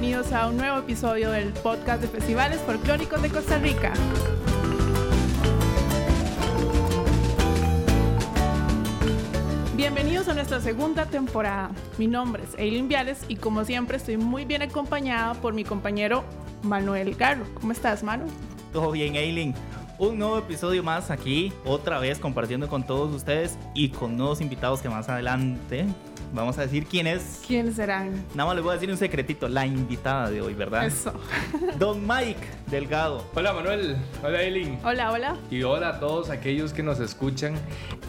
bienvenidos a un nuevo episodio del podcast de festivales folclóricos de Costa Rica. Bienvenidos a nuestra segunda temporada. Mi nombre es Eileen Viales y como siempre estoy muy bien acompañada por mi compañero Manuel Garro. ¿Cómo estás, Manu? Todo bien, Eileen. Un nuevo episodio más aquí, otra vez compartiendo con todos ustedes y con nuevos invitados que más adelante Vamos a decir quién es. ¿Quiénes serán? Nada más les voy a decir un secretito. La invitada de hoy, ¿verdad? Eso. Don Mike Delgado. Hola Manuel. Hola Eileen. Hola, hola. Y hola a todos aquellos que nos escuchan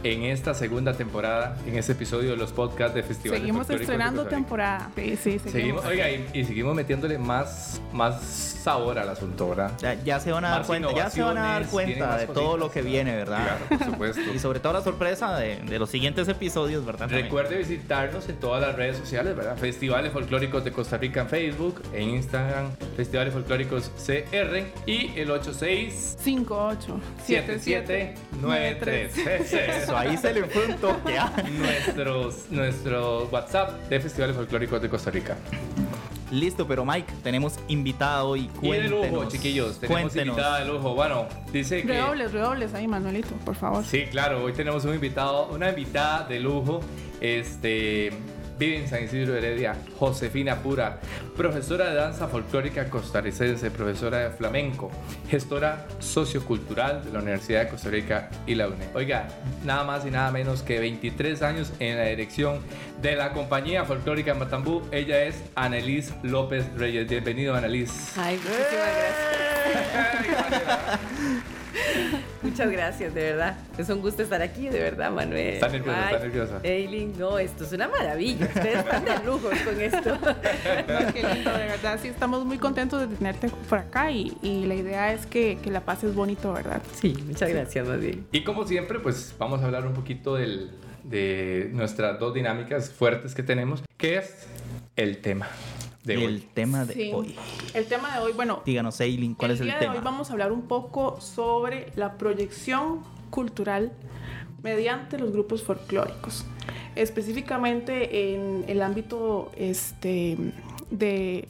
en esta segunda temporada, en este episodio de los podcasts de Festival. Seguimos estrenando temporada. Sí, sí, seguimos. oiga, y, seguimos metiéndole más, más sabor al asunto, ¿verdad? Ya, se van a dar cuenta, ya se van a dar cuenta de todo lo que viene, ¿verdad? Claro, por supuesto. y sobre todo la sorpresa de, de los siguientes episodios, ¿verdad? Recuerde visitar en todas las redes sociales, ¿verdad? Festivales Folclóricos de Costa Rica en Facebook, en Instagram, Festivales Folclóricos CR y el 86 58 7793. Eso, ahí se le fue un toque. ¿ah? Nuestros, nuestro WhatsApp de Festivales Folclóricos de Costa Rica. Listo, pero Mike, tenemos invitado y cuéntenos. Y chiquillos. Tenemos invitada de lujo. Bueno, dice que... Redobles, redobles ahí, Manuelito, por favor. Sí, claro. Hoy tenemos un invitado, una invitada de lujo. Este vive en San Isidro Heredia, Josefina Pura, profesora de danza folclórica costarricense, profesora de flamenco, gestora sociocultural de la Universidad de Costa Rica y la UNED. Oiga, nada más y nada menos que 23 años en la dirección de la compañía folclórica Matambú. Ella es Annelies López Reyes. Bienvenido, Annelies. Ay, muchísimas gracias. Muchas gracias, de verdad. Es un gusto estar aquí, de verdad, Manuel. Está nerviosa, está nerviosa. Eileen, no, esto es una maravilla. Ustedes están de lujo con esto. qué lindo, de verdad. Sí, estamos muy contentos de tenerte por acá y, la idea es que, que, la pases bonito, ¿verdad? Sí, muchas gracias, más bien. Y como siempre, pues vamos a hablar un poquito del, de nuestras dos dinámicas fuertes que tenemos, que es el tema el tema de hoy. El tema de hoy, bueno. Díganos, Eileen, ¿cuál es el tema? De hoy vamos a hablar un poco sobre la proyección cultural mediante los grupos folclóricos. Específicamente en el ámbito este, de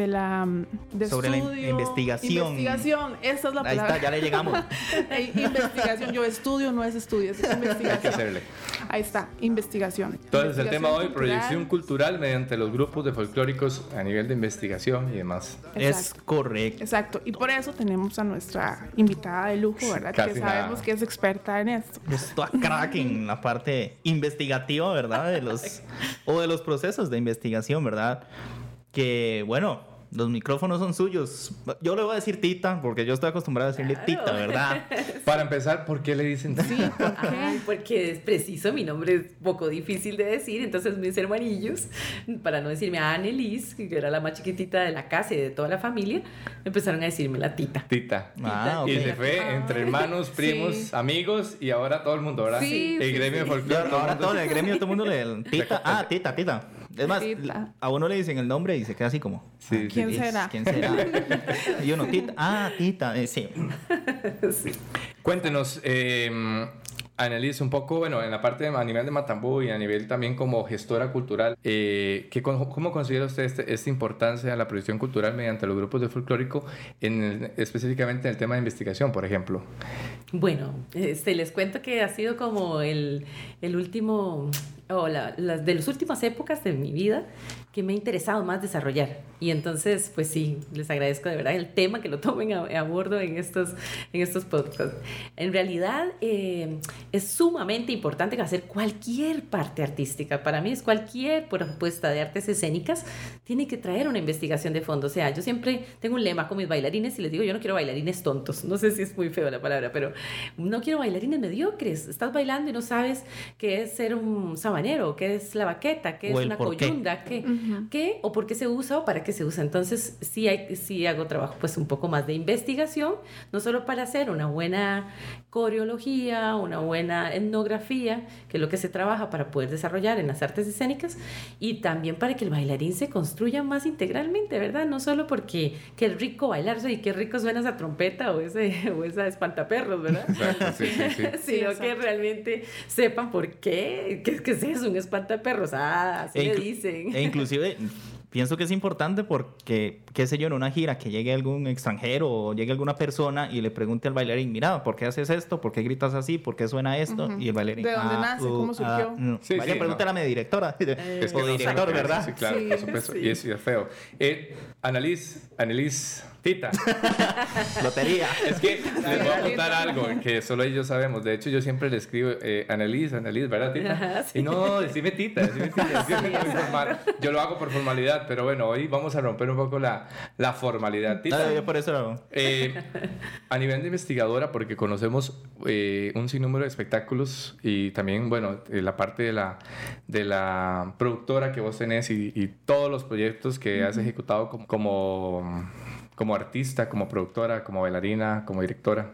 de la de sobre la investigación. Investigación, esa es la palabra. Ahí está, ya le llegamos. investigación, yo estudio, no es estudio, es investigación. Ahí está, investigación. Entonces el tema hoy, proyección cultural mediante los grupos de folclóricos a nivel de investigación y demás. Es correcto. Exacto, y por eso tenemos a nuestra invitada de lujo, ¿verdad? que sabemos que es experta en esto. Esto a crack en la parte investigativa, ¿verdad? De los, o de los procesos de investigación, ¿verdad? Que bueno, los micrófonos son suyos. Yo le voy a decir Tita, porque yo estoy acostumbrado a decirle Tita, ¿verdad? Para empezar, ¿por qué le dicen Tita? Sí, porque es preciso, mi nombre es poco difícil de decir, entonces mis hermanillos, para no decirme a Annelies, que era la más chiquitita de la casa y de toda la familia, empezaron a decirme la Tita. Tita. Ah, Y se fue entre hermanos, primos, amigos y ahora todo el mundo, ¿verdad? Sí. El gremio de folclore. Ahora todo el gremio, todo el mundo le... Tita. Ah, Tita, Tita. Es más, a uno le dicen el nombre y se queda así como. Sí, ¿Quién será? ¿Quién será? y uno, Tita. Ah, Tita. Eh, sí. sí. Cuéntenos, eh, analice un poco, bueno, en la parte de, a nivel de Matambú y a nivel también como gestora cultural, eh, ¿cómo considera usted este, esta importancia de la producción cultural mediante los grupos de folclórico, en específicamente en el tema de investigación, por ejemplo? Bueno, este, les cuento que ha sido como el, el último o la, de las últimas épocas de mi vida que me ha interesado más desarrollar. Y entonces, pues sí, les agradezco de verdad el tema que lo tomen a, bordo en estos, en estos podcasts. En realidad, eh, es sumamente importante hacer cualquier parte artística. Para mí es cualquier propuesta de artes escénicas, tiene que traer una investigación de fondo. O sea, yo siempre tengo un lema con mis bailarines y les digo, yo no quiero bailarines tontos. No sé si es muy feo la palabra, pero no quiero bailarines mediocres. Estás bailando y no sabes qué es ser un sabanero, qué es la baqueta, qué es una coyunda, qué qué o por qué se usa o para qué se usa. Entonces, sí, hay, sí hago trabajo pues un poco más de investigación, no solo para hacer una buena coreología, una buena etnografía, que es lo que se trabaja para poder desarrollar en las artes escénicas, y también para que el bailarín se construya más integralmente, ¿verdad? No solo porque qué rico bailar, y qué rico suena esa trompeta o, ese, o esa espantaperros, ¿verdad? sí, sí, sí. Sino que realmente sepan por qué, qué, es eso, un espantaperros, ah, así e le dicen. E pienso que es importante porque, qué sé yo, en una gira que llegue algún extranjero o llegue alguna persona y le pregunte al bailarín, mira, ¿por qué haces esto? ¿Por qué gritas así? ¿Por qué suena esto? Y el bailarín... ¿De dónde "Ah, nace? uh, ¿Cómo surgió?" ah, no". Sí, Vaya, sí, pregúntale no. a mi directora. Es que o no director, sabe. ¿verdad? Sí, claro, Sí, por supuesto. sí. Y es, y es feo. Eh, Annalise, Annalise, Tita. Lotería. Es que les voy a contar algo que solo ellos sabemos. De hecho, yo siempre le escribo eh, Annalise, Annalise, ¿verdad, Tita? Ajá, sí. Y no, decime Tita, decime Tita. decime. Yo lo hago por formalidad, pero bueno, hoy vamos a romper un poco la, la formalidad. Tita, Ah, yo por eso lo- eh, a nivel de investigadora, porque conocemos eh, un sinnúmero de espectáculos y también, bueno, eh, la parte de la, de la productora que vos tenés y, y todos los proyectos que has ejecutado como, como, como artista, como productora, como bailarina, como directora.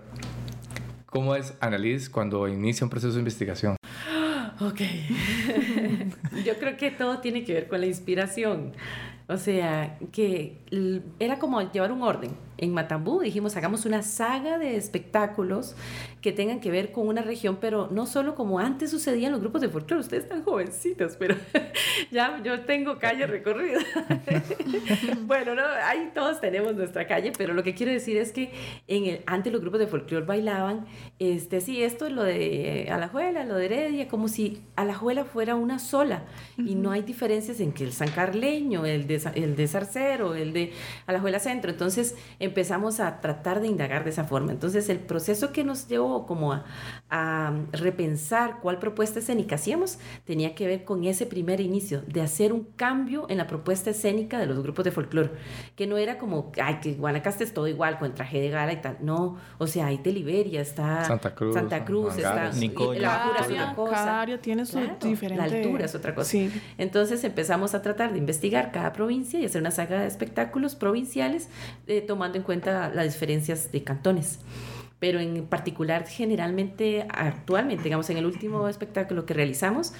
¿Cómo es Annalise cuando inicia un proceso de investigación? Ok. Yo creo que todo tiene que ver con la inspiración. O sea, que era como llevar un orden. En Matambú dijimos, hagamos una saga de espectáculos que tengan que ver con una región, pero no solo como antes sucedía en los grupos de folclore. Ustedes están jovencitos, pero ya yo tengo calle recorrida. bueno, no, ahí todos tenemos nuestra calle, pero lo que quiero decir es que en el, antes los grupos de folclore bailaban, este, sí, esto es lo de Alajuela, lo de Heredia, como si Alajuela fuera una sola y no hay diferencias en que el San Carleño, el de, el de Zarcero, el de Alajuela Centro. Entonces empezamos a tratar de indagar de esa forma. Entonces el proceso que nos llevó como a, a repensar cuál propuesta escénica hacíamos tenía que ver con ese primer inicio, de hacer un cambio en la propuesta escénica de los grupos de folclore, que no era como, ay, que Guanacaste es todo igual, con traje de gala y tal. No, o sea, hay Teliberia, está Santa Cruz, Santa Cruz, está. Nicoya. la Bajura es otra cosa. cada área tiene su Claro, diferente... La altura es otra cosa. Sí. Entonces empezamos a tratar de investigar cada provincia y hacer una saga de espectáculos provinciales, eh, tomando en cuenta las diferencias de cantones. Pero en particular, generalmente, actualmente, digamos, en el último espectáculo que realizamos,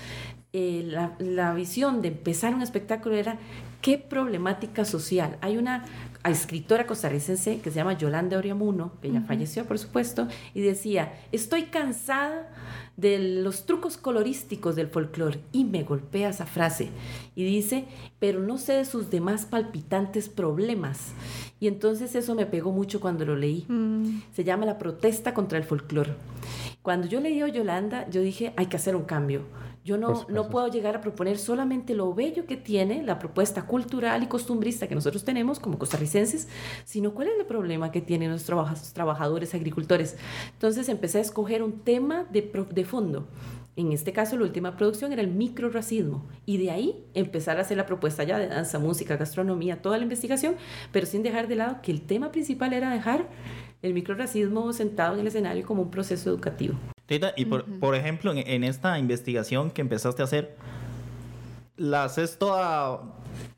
eh, la, la visión de empezar un espectáculo era qué problemática social. Hay una escritora costarricense que se llama Yolanda Oriamuno, que ya falleció, por supuesto, y decía, estoy cansada de los trucos colorísticos del folclore y me golpea esa frase y dice, pero no sé de sus demás palpitantes problemas. Y entonces eso me pegó mucho cuando lo leí. Mm, Se llama La protesta contra el folclore. Cuando yo leí a Yolanda, yo dije, hay que hacer un cambio. Yo no, no puedo llegar a proponer solamente lo bello que tiene la propuesta cultural y costumbrista que nosotros tenemos como costarricenses, sino cuál es el problema que tienen los trabajas- trabajadores agricultores. Entonces empecé a escoger un tema de, de fondo. En este caso, la última producción era el microracismo. Y de ahí empezar a hacer la propuesta ya de danza, música, gastronomía, toda la investigación, pero sin dejar de lado que el tema principal era dejar el microracismo sentado en el escenario como un proceso educativo. Tita, y por, por ejemplo, en, en esta investigación que empezaste a hacer, ¿la haces toda,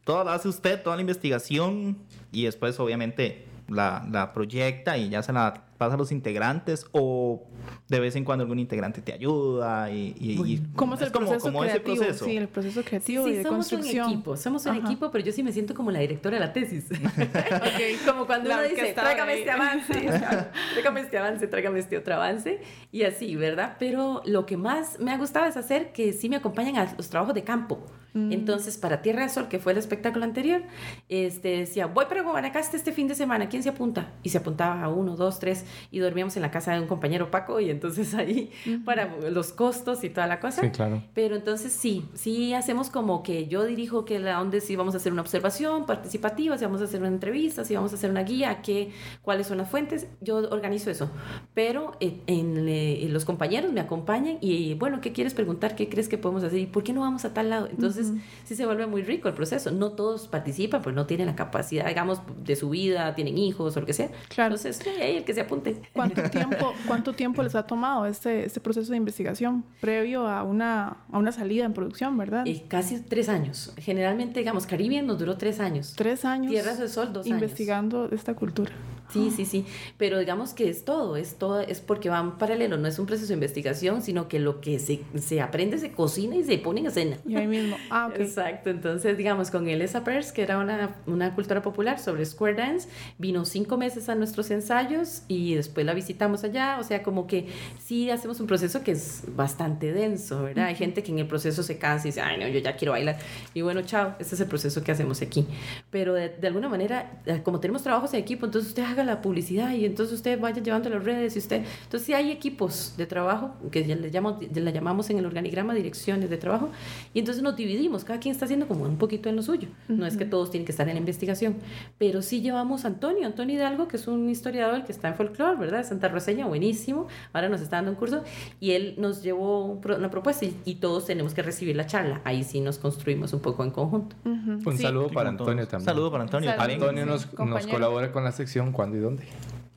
toda la hace usted, toda la investigación, y después obviamente la, la proyecta y ya se la pasa a los integrantes, o de vez en cuando algún integrante te ayuda y... y- y- ¿Cómo es el como- proceso como ese creativo? proceso. Sí, el proceso creativo Sí, y de somos construcción. un equipo, somos un Ajá. equipo, pero yo sí me siento como la directora de la tesis. Ok. como cuando La uno dice, tráigame ahí. este avance, tráigame este avance, tráigame este otro avance, y así, ¿verdad? Pero lo que más me ha gustado es hacer que sí me acompañan a los trabajos de campo. Mm. Entonces, para Tierra del Sol, que fue el espectáculo anterior, este, decía, voy para Guanacaste este fin de semana, ¿quién se apunta? Y se apuntaba a uno, dos, tres, y dormíamos en la casa de un compañero Paco, y entonces ahí, para los costos y toda la cosa. Sí, claro. Pero entonces sí, sí hacemos como que yo dirijo que la donde sí vamos a hacer una observación participativa, si vamos a hacer una entrevista, si vamos a hacer una guía, qué, cuáles son las fuentes, yo organizo eso. Pero en, en, eh, los compañeros me acompañan y bueno, ¿qué quieres preguntar? ¿Qué crees que podemos hacer? ¿Y por qué no vamos a tal lado? Entonces sí se vuelve muy rico el proceso. No todos participan, pues no tienen la capacidad, digamos, de su vida, tienen hijos o lo que sea. Claro. Entonces, ahí el que se apunte. ¿Cuánto tiempo, ¿Cuánto tiempo les ha tomado este, este proceso de investigación previo a una, a una salida en producción, verdad? Eh, casi tres años. Generalmente, digamos, Caribbean nos duró tres años. Tres años Tierras del Sol, dos años. investigando esta cultura. Sí, sí, sí. Pero digamos que es todo, es todo, es porque van paralelo, no es un proceso de investigación, sino que lo que se, se aprende se cocina y se pone en escena. Y ahí mismo. Ah. Exacto, entonces digamos con Elisa Pers, que era una, una cultura popular sobre square dance, vino cinco meses a nuestros ensayos y después la visitamos allá, o sea, como que sí hacemos un proceso que es bastante denso, ¿verdad? Hay gente que en el proceso se cansa y dice, ay no, yo ya quiero bailar, y bueno, chao, este es el proceso que hacemos aquí, pero de, de alguna manera, eh, como tenemos trabajos en equipo, entonces usted haga la publicidad y entonces usted vaya llevando las redes y usted, entonces sí hay equipos de trabajo, que ya le llamamos, le llamamos en el organigrama direcciones de trabajo, y entonces nos dividimos, cada quien está haciendo como un poquito en lo suyo, no es que todos tienen que estar en la investigación, pero sí llevamos a Antonio, Antonio Hidalgo, que es un historiador que está en folclore, ¿verdad? Santa Roseña, buenísimo, ahora nos está dando un curso, y él nos llevó una propuesta y, y todos tenemos que recibir la charla, ahí sí nos construimos un poco en conjunto. Ujú. Un Sí. saludo para. Antonio también. Saludo para Antonio Saludos. también. Antonio nos, colabora con la sección ¿Cuándo y dónde?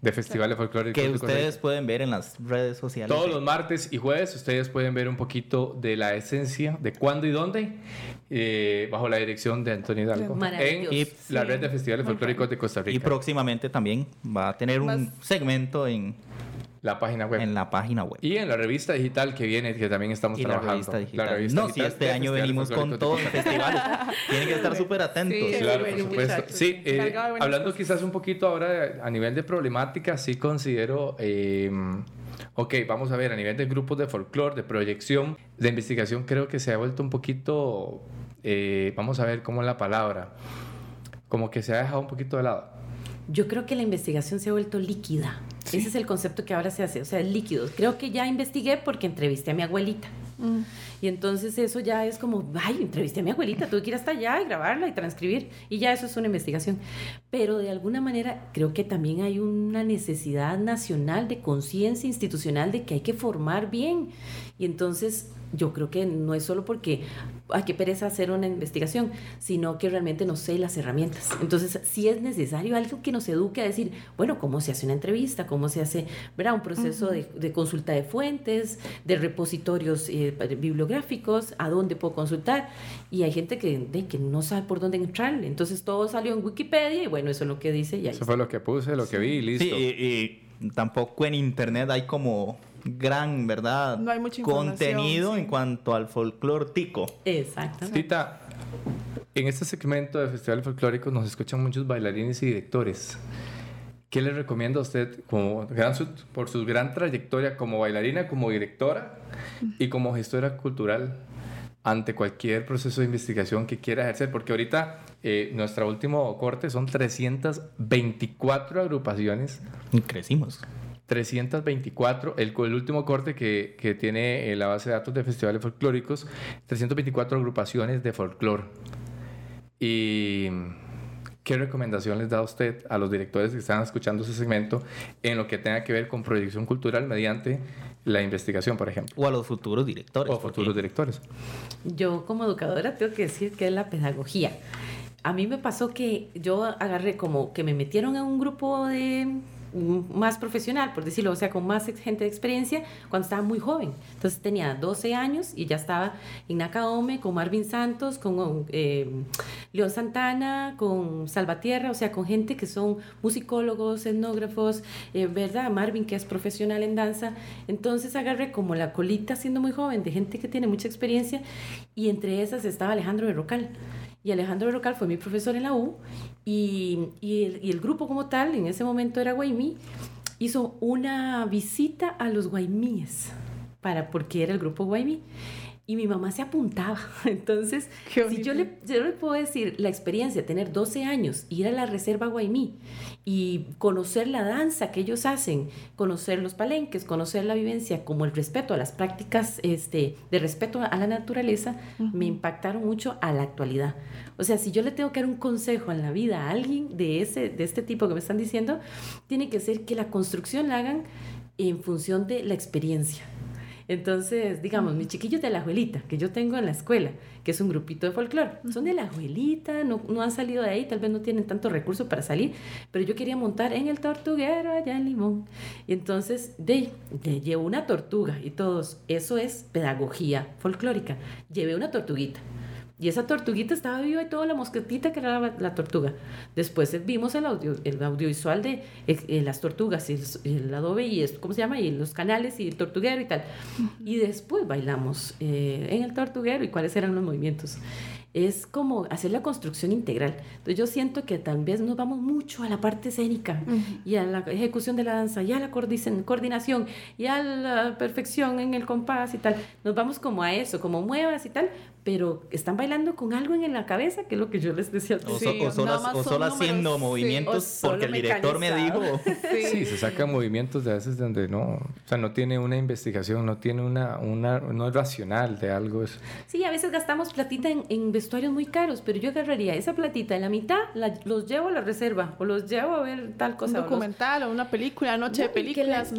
De Festivales Folclóricos. Que de Costa Rica. ustedes pueden ver en las redes sociales. Todos los martes y jueves ustedes pueden ver un poquito de la esencia de cuándo y dónde eh, bajo la dirección de Antonio Hidalgo en y la Sí. red de festivales folclóricos de Costa Y Rica. próximamente también va a tener un segmento en, la página web. en la página web. Y en la revista digital que viene, que también estamos Y la trabajando. revista digital. La revista no, si este año venimos con Costa los festivales. Tienen que estar súper atentos. Sí. Claro, por supuesto. Sí, eh, hablando cosas. quizás un poquito ahora de- a nivel de problemática, sí considero, eh, ok, vamos a ver, a nivel de grupos de folclore, de proyección, de investigación, creo que se ha vuelto un poquito, eh, vamos a ver cómo es la palabra, como que se ha dejado un poquito de lado. Yo creo que la investigación se ha vuelto líquida. Ese es el concepto que ahora se hace, o sea, es líquido. Creo que ya investigué porque entrevisté a mi abuelita. Mm. Y entonces eso ya es como, ay, entrevisté a mi abuelita, tuve que ir hasta allá y grabarla y transcribir. Y ya eso es una investigación. Pero de alguna manera creo que también hay una necesidad nacional de conciencia institucional de que hay que formar bien. Y entonces yo creo que no es solo porque hay que pereza hacer una investigación, sino que realmente no sé las herramientas. Entonces sí es necesario algo que nos eduque a decir, bueno, cómo se hace una entrevista, cómo se hace, ¿verdad? Un proceso de, de consulta de fuentes, de repositorios eh, bibliográficos, a dónde puedo consultar. Y hay gente que, de, que no sabe por dónde entrar. Entonces todo salió en Wikipedia y bueno, eso es lo que dice y ahí Eso fue lo que puse, lo que vi y listo. Sí, y, y tampoco en internet hay como gran, ¿verdad? No hay mucha información, Contenido sí. en cuanto al folclore tico. Exactamente. Tita, en este segmento de Festival Folclórico nos escuchan muchos bailarines y directores. ¿Qué le recomienda a usted como por su gran trayectoria como bailarina, como directora y como gestora cultural ante cualquier proceso de investigación que quiera ejercer? Porque ahorita eh, nuestro último corte son 324 agrupaciones Y crecimos. 324, el, el último corte que, que tiene eh, la base de datos de festivales folclóricos, 324 agrupaciones de folclore. ¿Y qué recomendación les da usted a los directores que están escuchando ese segmento en lo que tenga que ver con proyección cultural mediante la investigación, por ejemplo? O a los futuros directores. O futuros directores. Yo como educadora tengo que decir que es la pedagogía. A mí me pasó que yo agarré como que me metieron en un grupo de más profesional, por decirlo, o sea, con más gente de experiencia cuando estaba muy joven. Entonces tenía 12 años y ya estaba en Nakaome con Marvin Santos, con eh, León Santana, con Salvatierra, o sea, con gente que son musicólogos, etnógrafos, eh, ¿verdad? Marvin que es profesional en danza. Entonces agarré como la colita siendo muy joven de gente que tiene mucha experiencia y entre esas estaba Alejandro Berrocal. Y Alejandro Berrocal fue mi profesor en la U y, y el grupo como tal, en ese momento era Guaymí, hizo una visita a los Guaymíes, para, porque era el grupo Guaymí. Y mi mamá se apuntaba. Entonces, si yo le, yo le puedo decir la experiencia, tener 12 años, ir a la Reserva Guaymí y conocer la danza que ellos hacen, conocer los palenques, conocer la vivencia, como el respeto a las prácticas este, de respeto a la naturaleza, me impactaron mucho a la actualidad. O sea, si yo le tengo que dar un consejo en la vida a alguien de, ese, de este tipo que me están diciendo, tiene que ser que la construcción la hagan en función de la experiencia. Entonces, digamos, mis chiquillos de la abuelita, que yo tengo en la escuela, que es un grupito de folclore, son de la abuelita, no, no han salido de ahí, tal vez no tienen tanto recurso para salir, pero yo quería montar en el tortuguero allá en Limón. Y entonces, de, de llevo una tortuga y todos, eso es pedagogía folclórica. Llevé una tortuguita. Y esa tortuguita estaba viva y toda la mosquetita que era la, la tortuga. Después vimos el, audio, el audiovisual de eh, eh, las tortugas y el, el, adobe y es, ¿cómo se llama? Y los canales y el tortuguero y tal. Y después bailamos eh, en el tortuguero y cuáles eran los movimientos es como hacer la construcción integral. Entonces yo siento que tal vez nos vamos mucho a la parte escénica uh -huh. y a la ejecución de la danza, y a la coordinación, y a la perfección en el compás y tal. Nos vamos como a eso, como muevas y tal, pero están bailando con algo en la cabeza, que es lo que yo les decía. O, sí, o, solo, o solo haciendo movimientos sí. porque el director me dijo. Sí. sí. se sacan movimientos de veces donde no, o sea, no tiene una investigación, no tiene una, una no es racional de algo. Es... Sí, a veces gastamos platita en, en vestuarios muy caros, pero yo agarraría esa platita en la mitad, la, los llevo a la reserva o los llevo a ver tal cosa. Un documental o, los... o una película, noche no, de películas.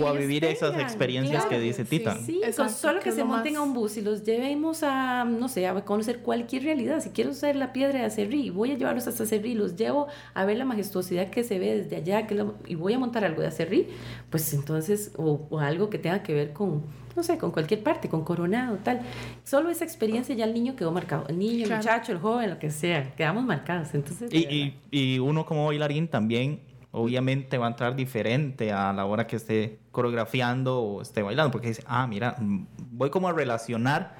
o a vivir esas experiencias claro, que dice Tita. Sí, Exacto, solo que, que se monten más... a un bus y los llevemos a no sé, a conocer cualquier realidad. Si quiero ser la piedra de Acerrí, voy a llevarlos hasta Acerrí, los llevo a ver la majestuosidad que se ve desde allá que lo, y voy a montar algo de Acerrí, pues entonces, o, o, algo que tenga que ver con, no sé, con cualquier parte, con Coronado, tal. Solo esa experiencia ya el niño quedó marcado. El niño, claro. el muchacho, el joven, lo que sea, quedamos marcados. Entonces, y, y, y uno como bailarín también obviamente va a entrar diferente a la hora que esté coreografiando o esté bailando, porque dice, ah, mira, voy como a relacionar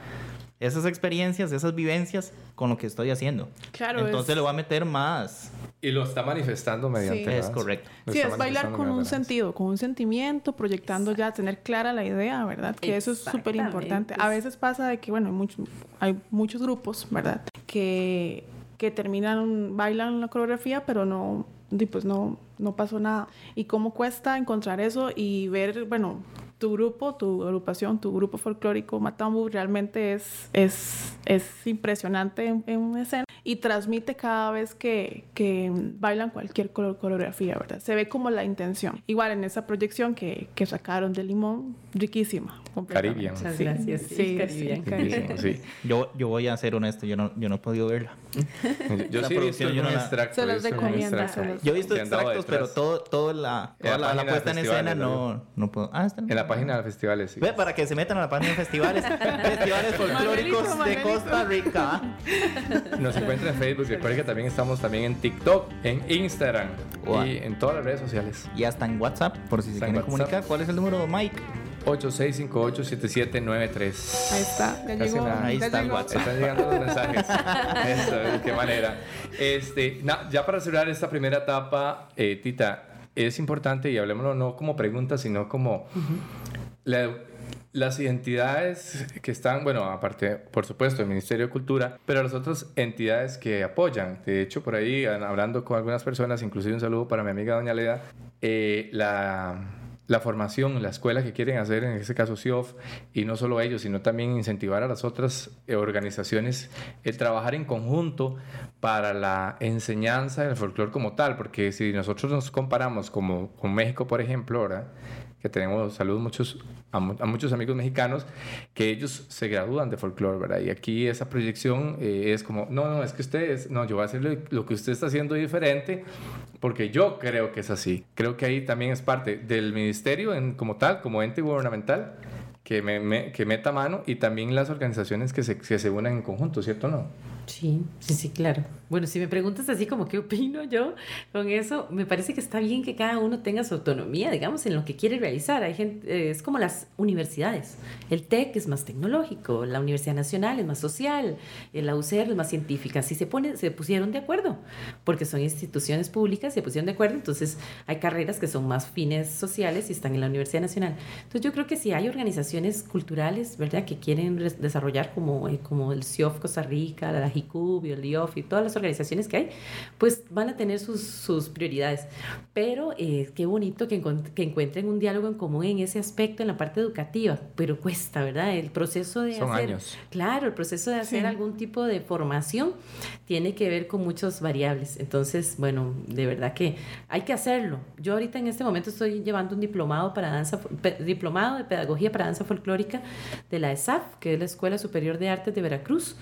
esas experiencias, esas vivencias con lo que estoy haciendo. Claro. Entonces es... le voy a meter más. Y lo está manifestando mediante. Sí. Es correcto. Lo sí, es bailar con un sentido, con un sentimiento, proyectando Exacto. ya, tener clara la idea, ¿verdad? Que eso es súper importante. A veces pasa de que, bueno, hay, mucho, hay muchos grupos, ¿verdad? Que, que terminan, bailan la coreografía, pero no, pues no, no pasó nada. Y cómo cuesta encontrar eso y ver, bueno, tu grupo, tu agrupación, tu grupo folclórico Matambu realmente es, es, es impresionante en, en una escena y transmite cada vez que, que bailan cualquier coreografía, ¿verdad? Se ve como la intención. Igual en esa proyección que, que sacaron de Limón, riquísima. Caribbean. Muchas sí. gracias. Sí, sí Caribbean. Caribbean. Sí. Yo, yo voy a ser honesto, yo no, yo no he podido verla. yo la sí he visto yo no extracto. Se los recomiendo. Yo he visto extractos, pero todo, todo la, toda la, la, la puesta en escena no, no puedo. Ah, está en la página de festivales, sí. Ve, para que se metan a la página de festivales. festivales folclóricos de Costa Rica. Nos encuentra en Facebook. Recuerden que también estamos también en TikTok, en Instagram wow. y en todas las redes sociales. Y hasta en WhatsApp, por si se quieren comunicar. ¿Cuál es el número, Mike? 8658-7793. Ahí está, ya llegó. Nada. Ahí ya está llegó. WhatsApp. Están llegando los mensajes. Eso, de qué manera. Este, na, ya para cerrar esta primera etapa, eh, Tita, es importante, y hablemoslo no como pregunta, sino como uh -huh. La, las identidades que están, bueno, aparte, por supuesto, el Ministerio de Cultura, pero las otras entidades que apoyan. De hecho, por ahí, hablando con algunas personas, inclusive un saludo para mi amiga Doña Leda, eh, la la formación, la escuela que quieren hacer, en este caso CIOF, y no solo ellos, sino también incentivar a las otras eh, organizaciones el trabajar en conjunto para la enseñanza del folclore como tal, porque si nosotros nos comparamos como con México, por ejemplo, ¿verdad? Que tenemos saludos muchos, a, muchos amigos mexicanos, que ellos se gradúan de folclore, ¿verdad? Y aquí esa proyección eh, es como, no, no, es que ustedes, no, yo voy a hacer lo, que usted está haciendo diferente, porque yo creo que es así. Creo que ahí también es parte del ministerio en, como tal, como ente gubernamental, que, me, que meta mano, y también las organizaciones que se, se unan en conjunto, ¿cierto no? Sí, sí, sí, claro. Bueno, si me preguntas así como qué opino yo con eso, me parece que está bien que cada uno tenga su autonomía, digamos, en lo que quiere realizar. Hay gente, eh, es como las universidades. El TEC es más tecnológico, la Universidad Nacional es más social, eh, la UCR es más científica. Si se, pone, se pusieron de acuerdo, porque son instituciones públicas, se pusieron de acuerdo, entonces hay carreras que son más fines sociales y están en la Universidad Nacional. Entonces yo creo que si hay organizaciones culturales, ¿verdad?, que quieren desarrollar como, eh, como el CIOF Costa Rica, la HICUB y el IOF y todas las organizaciones que hay, pues van a tener sus, sus prioridades. Pero eh, qué bonito que, que, encuentren un diálogo en común en ese aspecto, en la parte educativa, pero cuesta, ¿verdad? El proceso de Son hacer... Años. Claro, el proceso de hacer sí. algún tipo de formación tiene que ver con muchas variables. Entonces, bueno, de verdad que hay que hacerlo. Yo ahorita en este momento estoy llevando un diplomado para danza, diplomado de pedagogía para danza folclórica de la ESAF, que es la Escuela Superior de Artes de Veracruz,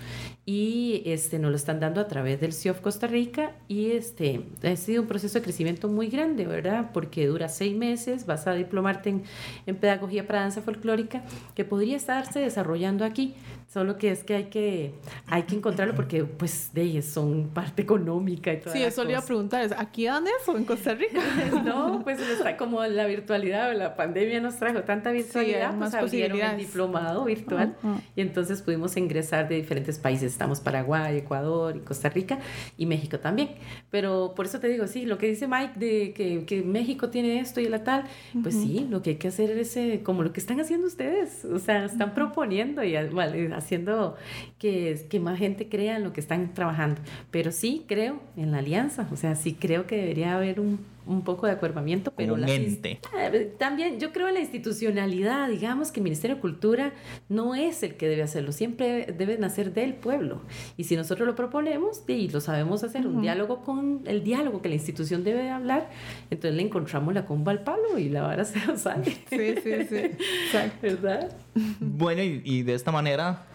y este, nos lo están dando a través del CIOF Costa Rica y este, ha sido un proceso de crecimiento muy grande, ¿verdad? Porque dura seis meses, vas a diplomarte en, en pedagogía para danza folclórica, que podría estarse desarrollando aquí, solo que es que hay que, hay que encontrarlo porque pues de ellos son parte económica y todo. Sí, eso le iba a preguntar, ¿es ¿aquí dan eso en Costa Rica? no, pues está como la virtualidad, la pandemia nos trajo tanta virtualidad, hay más pues abrieron el diplomado virtual Ujú. y entonces pudimos ingresar de diferentes países, estamos Paraguay, Ecuador y Costa Rica y México también. Pero por eso te digo, sí, lo que dice Mike de que, que México tiene esto y la tal, pues sí, lo que hay que hacer es eh, como lo que están haciendo ustedes, o sea, están proponiendo y haciendo que, que más gente crea en lo que están trabajando. Pero sí creo en la alianza, o sea, sí creo que debería haber un, un poco de acuerpamiento, pero las ente. eh, También yo creo en la institucionalidad, digamos que el Ministerio de Cultura no es el que debe hacerlo, siempre debe nacer del pueblo. Y si nosotros lo proponemos y lo sabemos hacer, un diálogo con el diálogo que la institución debe hablar, entonces le encontramos la comba al palo y la vara se nos sale. Sí, sí, sí. Exacto. ¿Verdad? Bueno, y, y de esta manera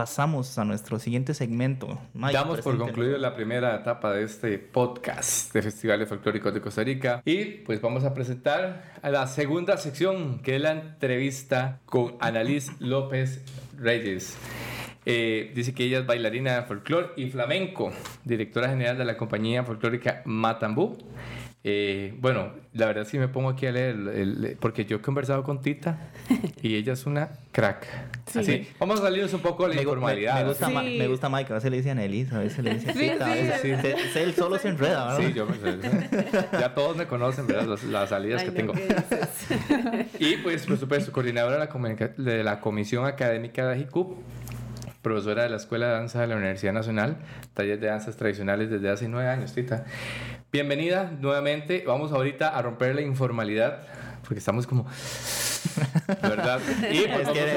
pasamos a nuestro siguiente segmento. Mike, Damos por concluido la primera etapa de este podcast de Festivales Folclóricos de Costa Rica y pues vamos a presentar a la segunda sección que es la entrevista con Annalise López Reyes. Eh, dice que ella es bailarina de folclore y flamenco, directora general de la compañía folclórica Matambú. Eh, bueno, la verdad sí me pongo aquí a leer, el- el- porque yo he conversado con Tita y ella es una crack. Sí. Así, vamos a salirnos un poco de la Me, gu- me- informalidad. me gusta, Sí. Ma- me gusta Mike, a veces le dice Annelise, a veces le dice Sí, Tita, a sí. veces sí, se- se- él solo se enreda, ¿verdad? Sí, yo me- ya todos me conocen, ¿verdad? Las, las salidas Ay, que tengo. Y pues, por supuesto, coordinadora de la, de la Comisión Académica de AJICUP, profesora de la Escuela de Danza de la Universidad Nacional, taller de danzas tradicionales desde hace nueve años, Tita. Bienvenida nuevamente. Vamos ahorita a romper la informalidad, porque estamos como... ¿Verdad? Y pues Es que- vamos a-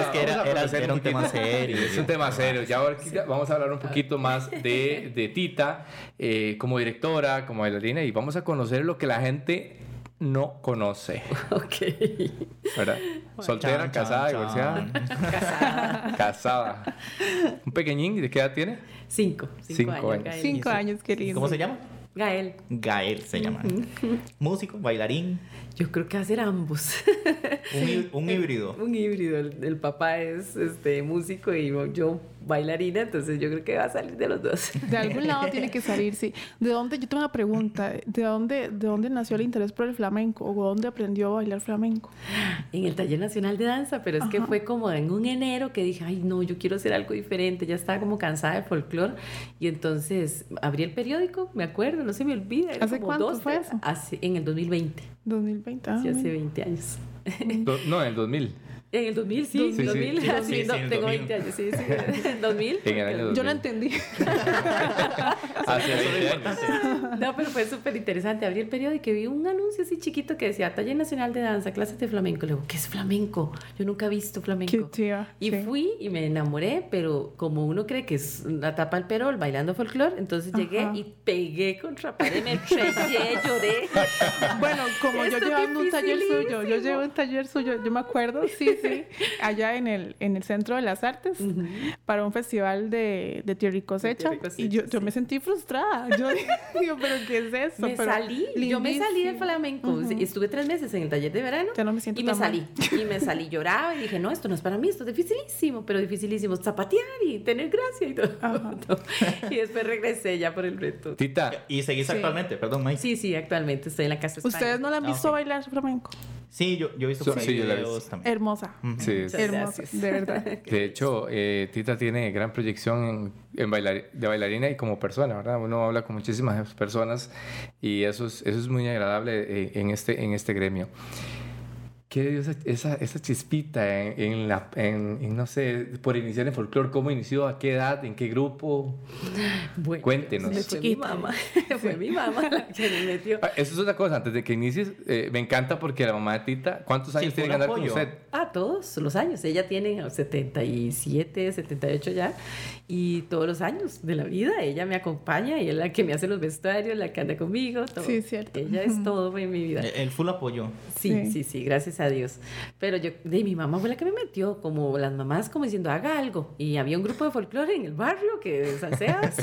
es que era- un tema serio. Es un tema serio. Ya ahorita vamos a hablar un poquito más de, de Tita eh, como directora, como bailarina, y vamos a conocer lo que la gente no conoce. ok. ¿Verdad? Soltera, Chan, casada, chan, divorciada. chan. Casada. Casada. ¿Un pequeñín? ¿De qué edad tiene? Cinco. Cinco, Cinco años. Cinco años, qué lindo. ¿Cómo se llama? Gael. Gael se llama. Músico, bailarín, Yo creo que hacer ambos. un, hí- un híbrido. Un híbrido. El, el papá es este, músico y yo bailarina, entonces yo creo que va a salir de los dos. De algún lado tiene que salir, sí. ¿De dónde? Yo tengo una pregunta. ¿De dónde, ¿De dónde nació el interés por el flamenco? ¿O dónde aprendió a bailar flamenco? En el Taller Nacional de Danza, pero es que fue como en un enero que dije, ay, no, yo quiero hacer algo diferente. Ya estaba como cansada de folclore. Y entonces abrí el periódico, me acuerdo, no se me olvida. era ¿Hace como cuánto dos, fue eso? Hace, en el 2020, 2020. Ah, sí, hace mira. 20 años. Do- no, en el 2000. En el 2000, sí, Sí, sí. 2000, Sí, así, sí, no, en tengo 2000. 20 años, sí, sí, en 2000. En el año 2000. Yo no entendí. Hace 20 años. No, pero fue súper interesante. Abrí el periódico y vi un anuncio así chiquito que decía Taller Nacional de Danza, clases de flamenco. Le digo, ¿qué es flamenco? Yo nunca he visto Qué flamenco. chiva. Y sí. fui y me enamoré, pero como uno cree que es la tapa al perol bailando folclore, entonces llegué Ajá. y pegué contra pared, me estrellé, lloré. Bueno, como yo Esto llevando un taller suyo, yo llevo un taller suyo, yo me acuerdo, sí, sí, allá en el, en el Centro de las Artes, para un festival de, de tierra y cosecha, y cosecha, y yo, yo me sentí frustrada, yo digo, pero ¿qué es eso? Me Pero salí, yo me salí del flamenco. Ujú. Estuve tres meses en el taller de verano. Ya no me siento Y me mal. salí. Y me salí, lloraba y dije, no, esto no es para mí, esto es dificilísimo, pero dificilísimo. Zapatear y tener gracia y todo. Y después regresé ya por el reto. Tita, Y seguís Sí. actualmente, perdón, Mike. Sí, sí, actualmente estoy en la casa España. ¿Ustedes no la han Ah, visto ok. bailar flamenco? Sí, yo, yo he visto Sí, por ahí sí, videos también. Hermosa, sí, Muchas hermosa, de verdad. De hecho, eh, Tita tiene gran proyección en, en bailar- de bailarina y como persona, ¿verdad? Uno habla con muchísimas personas y eso es, eso es muy agradable eh, en, este, en este gremio. ¿Qué dio esa, esa, esa chispita en, en la, en, en, no sé, por iniciar en folclore? ¿Cómo inició? ¿A qué edad? ¿En qué grupo? Bueno, Cuéntenos. Fue mi Chiquita. mamá. fue mi mamá la que me metió. Ah, Eso es otra cosa, antes de que inicies, eh, me encanta porque la mamá de Tita, ¿cuántos años tiene que andar con usted? Ah, todos los años. Ella tiene 77, 78 ya. Y todos los años de la vida ella me acompaña y es la que me hace los vestuarios, la que anda conmigo. Todo. Sí, cierto. Ella es todo en mi vida. El, el full apoyo. Sí, Sí. sí, sí, gracias a a Dios. Pero yo, de mi mamá fue la que me metió, como las mamás como diciendo, haga algo. Y había un grupo de folclore en el barrio que salseas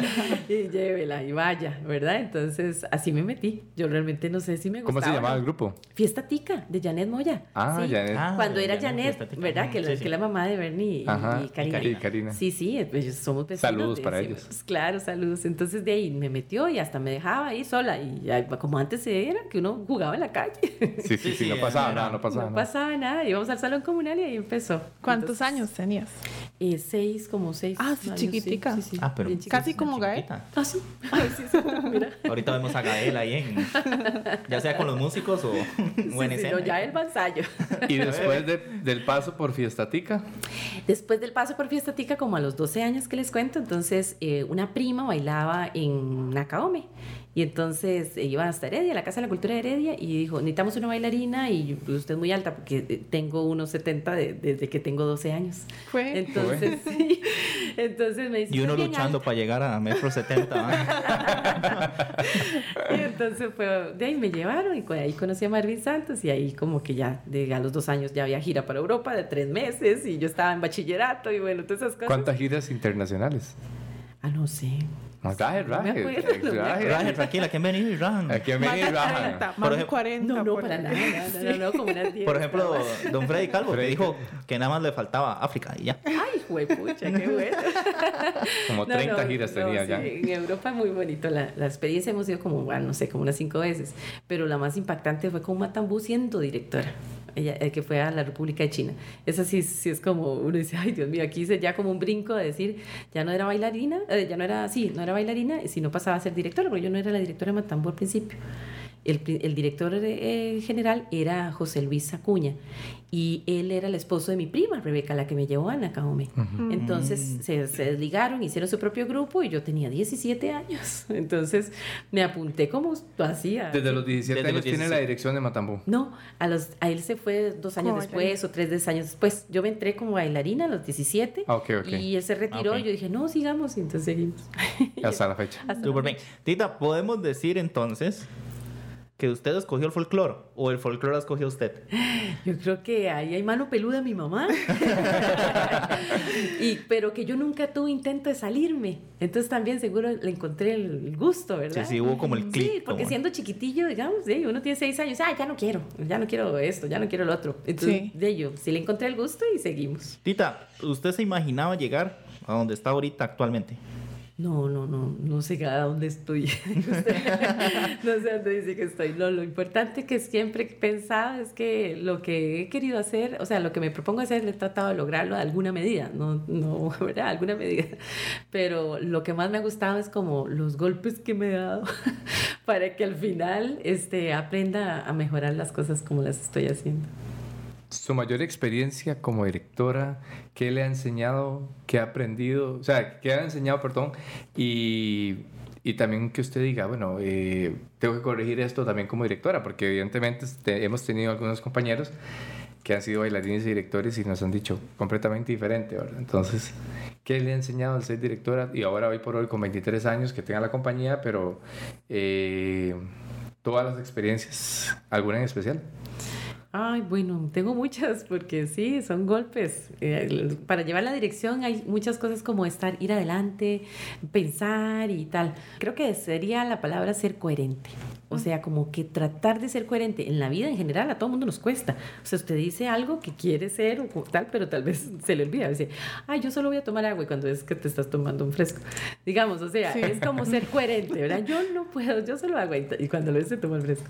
y llévela y vaya, ¿verdad? Entonces así me metí. Yo realmente no sé si me gustaba. ¿Cómo se llamaba ¿no? el grupo? Fiesta Tica, de Janet Moya. Ah, Sí. Janet. Ah, Cuando era Janet. ¿verdad? Que, Sí, la- sí. que la mamá de Bernie y, Ajá, y Karina. y Karina. Sí, sí, ellos somos vecinos. Saludos de- para ellos. pues, claro, saludos. Entonces de ahí me metió y hasta me dejaba ahí sola. Y ya, como antes era, que uno jugaba en la calle. Sí, sí, sí, Sí, no pasaba era- nada, no pasaba no nada. pasaba nada. Íbamos al salón comunal y ahí empezó. ¿Cuántos Entonces, años tenías? eh, seis, como seis. Ah, sí, años, chiquitica. Sí, sí, Ah, pero. Casi como Gael. Ah, sí. Ay, sí, sí, mira. Ahorita vemos a Gael ahí en. Ya sea con los músicos o, o en Sí, sí, escena. no, ya el ensayo. Y después de- del paso por Fiestatica, Después del paso por Fiesta Tica, como a los 12 años que les cuento, entonces eh, una prima bailaba en Nakaome. Y entonces eh, iba hasta Heredia, la Casa de la Cultura de Heredia, y dijo, necesitamos una bailarina y pues, usted es muy alta porque eh, tengo unos 70 de- desde que tengo 12 años. Fue. Entonces, sí. Entonces me dice, Y uno "Usted es bien luchando para llegar a metro 70. ¿ah? Y entonces fue, de ahí me llevaron y ahí conocí a Marvin Santos y ahí como que ya, de, a los dos años ya había gira para Europa de tres meses y yo estaba en bachillerato y bueno, todas esas cosas. ¿cuántas giras internacionales? Ah, no sé. No, raje, No me raje, acuerdo, no me raje. Raje, tranquila, que han venido y Ran. Aquí en Más venir, de raja. 40, Por ejemplo- 40. No, no, por para nada, no, no, no, como unas 10. Por ejemplo, don Freddy Calvo, que Freddy. dijo que nada más le faltaba África y ya. Ay, juepucha, qué bueno. Como No, 30 no, giras no, tenía sí, ya. En Europa muy bonito. La, la experiencia hemos ido como, bueno, no sé, como unas cinco veces. Pero la más impactante fue con Matambú siendo directora. Ella, que fue a la República de China. Esa sí, sí es como, uno dice, ay Dios mío, aquí hice ya como un brinco de decir, ya no era bailarina, eh, ya no era, sí, no era bailarina, sino pasaba a ser directora, porque yo no era la directora de Matambú al principio. El, el director eh, general era José Luis Acuña y él era el esposo de mi prima, Rebeca, la que me llevó a Nakaome. Entonces se, se desligaron, hicieron su propio grupo y yo tenía 17 años. Entonces me apunté como hacía. Desde los 17 Desde años los tiene 17. la dirección de Matambú. No, a, los, a él se fue dos años después o tres años después. Yo me entré como bailarina a los 17 Ah, ok, ok. y él se retiró Ok. y yo dije, no, sigamos y entonces seguimos. Hasta la fecha. Hasta Súper la bien. Tita, ¿podemos decir entonces que usted escogió el folclore o el folclore la escogió usted? Yo creo que ahí hay mano peluda mi mamá. y, pero que yo nunca tuve intento de salirme. Entonces también seguro le encontré el gusto, ¿verdad? Sí, sí, hubo como el clic. Sí, porque como- siendo chiquitillo, digamos, de, uno tiene seis años, ah, ya no quiero, ya no quiero esto, ya no quiero lo otro. Entonces, Sí. de ello, sí le encontré el gusto y seguimos. Tita, ¿usted se imaginaba llegar a donde está ahorita actualmente? No, no, no, no sé a dónde estoy. no sé dónde dice que estoy. No, lo importante que siempre he pensado es que lo que he querido hacer, o sea, lo que me propongo hacer, le he tratado de lograrlo a alguna medida, no, no, ¿verdad? Alguna medida. Pero lo que más me ha gustado es como los golpes que me he dado para que al final este, aprenda a mejorar las cosas como las estoy haciendo. Su mayor experiencia como directora, ¿qué le ha enseñado? ¿Qué ha aprendido? O sea, ¿qué ha enseñado, perdón? Y, y también que usted diga, bueno, eh, tengo que corregir esto también como directora, porque evidentemente este, hemos tenido algunos compañeros que han sido bailarines y directores y nos han dicho completamente diferente, ¿verdad? Entonces, ¿qué le ha enseñado al ser directora? Y ahora, hoy por hoy, con 23 años, que tenga la compañía, pero eh, todas las experiencias, ¿alguna en especial? Ay, bueno, tengo muchas porque sí, son golpes. Eh, para llevar la dirección hay muchas cosas como estar, ir adelante, pensar y tal. Creo que sería la palabra ser coherente. O sea, como que tratar de ser coherente en la vida en general a todo mundo nos cuesta. O sea, usted dice algo que quiere ser o tal, pero tal vez se le olvida. Dice, ay, yo solo voy a tomar agua y cuando es que te estás tomando un fresco. Digamos, o sea, Sí. es como ser coherente, ¿verdad? Yo no puedo, yo solo agua y, y cuando lo se toma el fresco.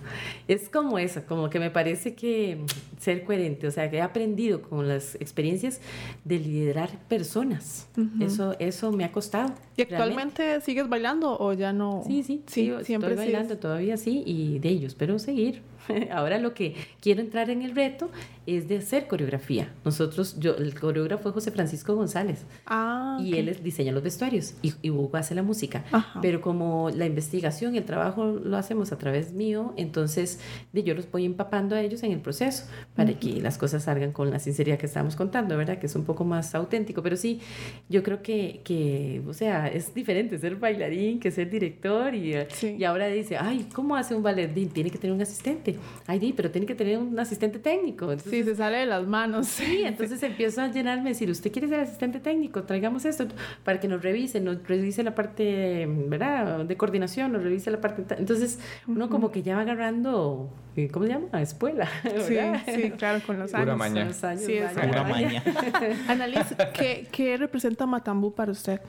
Es como eso, como que me parece que ser coherente, o sea, que he aprendido con las experiencias de liderar personas. Eso eso me ha costado. ¿Y realmente. actualmente sigues bailando o ya no? Sí, sí, sí, sí, siempre estoy bailando sigues. todavía, sí, y de ellos, pero seguir. Ahora lo que quiero entrar en el reto es de hacer coreografía. Nosotros, yo, el coreógrafo fue José Francisco González Ah, y ok. él es- diseña los vestuarios y, y Hugo hace la música. Ajá. Pero como la investigación y el trabajo lo hacemos a través mío, entonces yo los voy empapando a ellos en el proceso para que las cosas salgan con la sinceridad que estamos contando, ¿verdad? Que es un poco más auténtico. Pero sí, yo creo que, que o sea, es diferente ser bailarín que ser director y, eh, Sí. y ahora dice, ay, ¿cómo hace un ballet? Tiene que tener un asistente. ay, di, pero tiene que tener un asistente técnico. sí, Entonces, se sale de las manos. Sí, entonces empiezo a llenarme, decir, usted quiere ser asistente técnico, traigamos esto para que nos revise, nos revise la parte, ¿verdad? De coordinación, nos revise la parte... Entonces, uno como que ya va agarrando, eh, ¿cómo se llama? Escuela, Sí, ¿verdad? sí, claro, con los Pura años. maña. Los años Sí, Pura maña. Annalise, ¿qué, ¿qué representa Matambú para usted?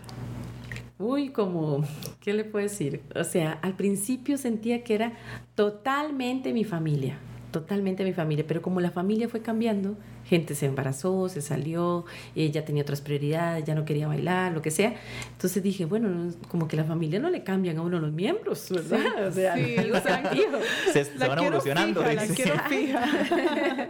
Uy, como, ¿qué le puedo decir? O sea, al principio sentía que era totalmente mi familia, totalmente mi familia, pero como la familia fue cambiando, gente se embarazó, se salió, ella tenía otras prioridades, ya no quería bailar, lo que sea. Entonces dije, bueno, no, como que la familia no le cambian a uno los miembros, ¿verdad? o sea, sí, eran hijos. Se, se van evolucionando. fija, la quiero fija.